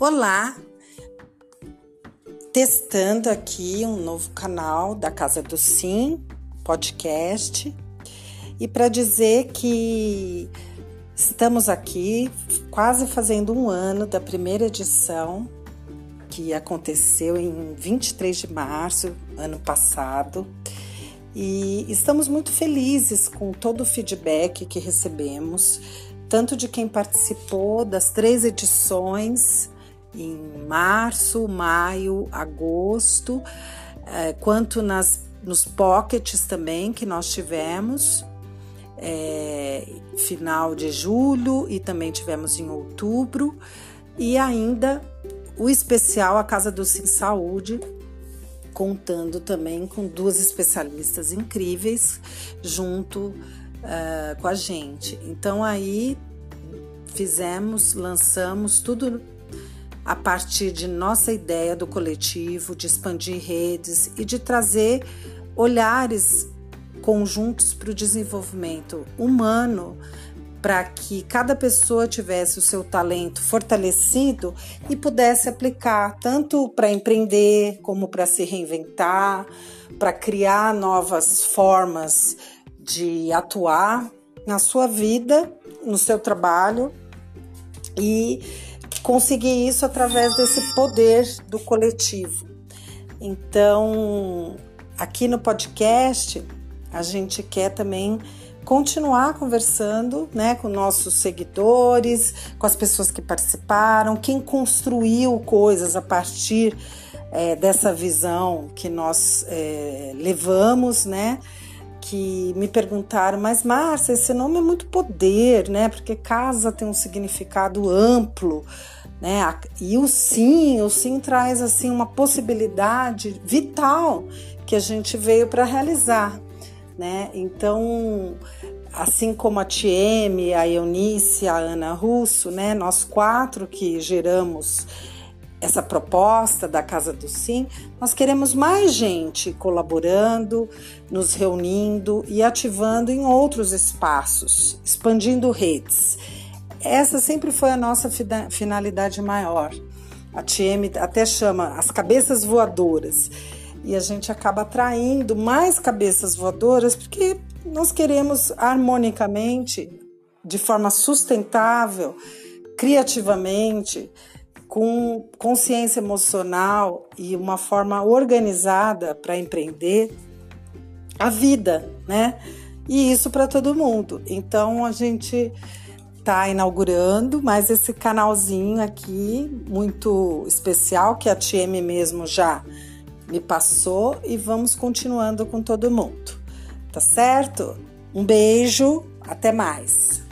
Olá! Testando aqui um novo canal da Casa do Sim, podcast, e para dizer que estamos aqui quase fazendo um ano da primeira edição que aconteceu em 23 de março, ano passado. E estamos muito felizes com todo o feedback que recebemos, tanto de quem participou das três edições em março, maio, agosto, é, quanto nas, nos pockets também que nós tivemos, é, final de julho e também tivemos em outubro, e ainda o especial A Casa do Sim Saúde, contando também com duas especialistas incríveis junto uh, com a gente. Então aí fizemos, lançamos tudo a partir de nossa ideia do coletivo, de expandir redes e de trazer olhares conjuntos para o desenvolvimento humano, para que cada pessoa tivesse o seu talento fortalecido e pudesse aplicar tanto para empreender como para se reinventar, para criar novas formas de atuar na sua vida, no seu trabalho e conseguir isso através desse poder do coletivo. Então, aqui no podcast, a gente quer também continuar conversando né, com nossos seguidores, com as pessoas que participaram, quem construiu coisas a partir é, dessa visão que nós é, levamos, né? Que me perguntaram, mas Márcia, esse nome é muito poder, né? Porque casa tem um significado amplo, né? E o sim, o sim traz assim uma possibilidade vital que a gente veio para realizar, né? Então, assim como a TM, a Eunice, a Ana Russo, né? Nós quatro que geramos essa proposta da Casa do Sim, nós queremos mais gente colaborando, nos reunindo e ativando em outros espaços, expandindo redes. Essa sempre foi a nossa finalidade maior. A TM até chama as cabeças voadoras. E a gente acaba atraindo mais cabeças voadoras porque nós queremos harmonicamente, de forma sustentável, criativamente, com consciência emocional e uma forma organizada para empreender a vida, né? E isso para todo mundo. Então a gente está inaugurando mais esse canalzinho aqui muito especial que a TM mesmo já me passou e vamos continuando com todo mundo. Tá certo? Um beijo, até mais.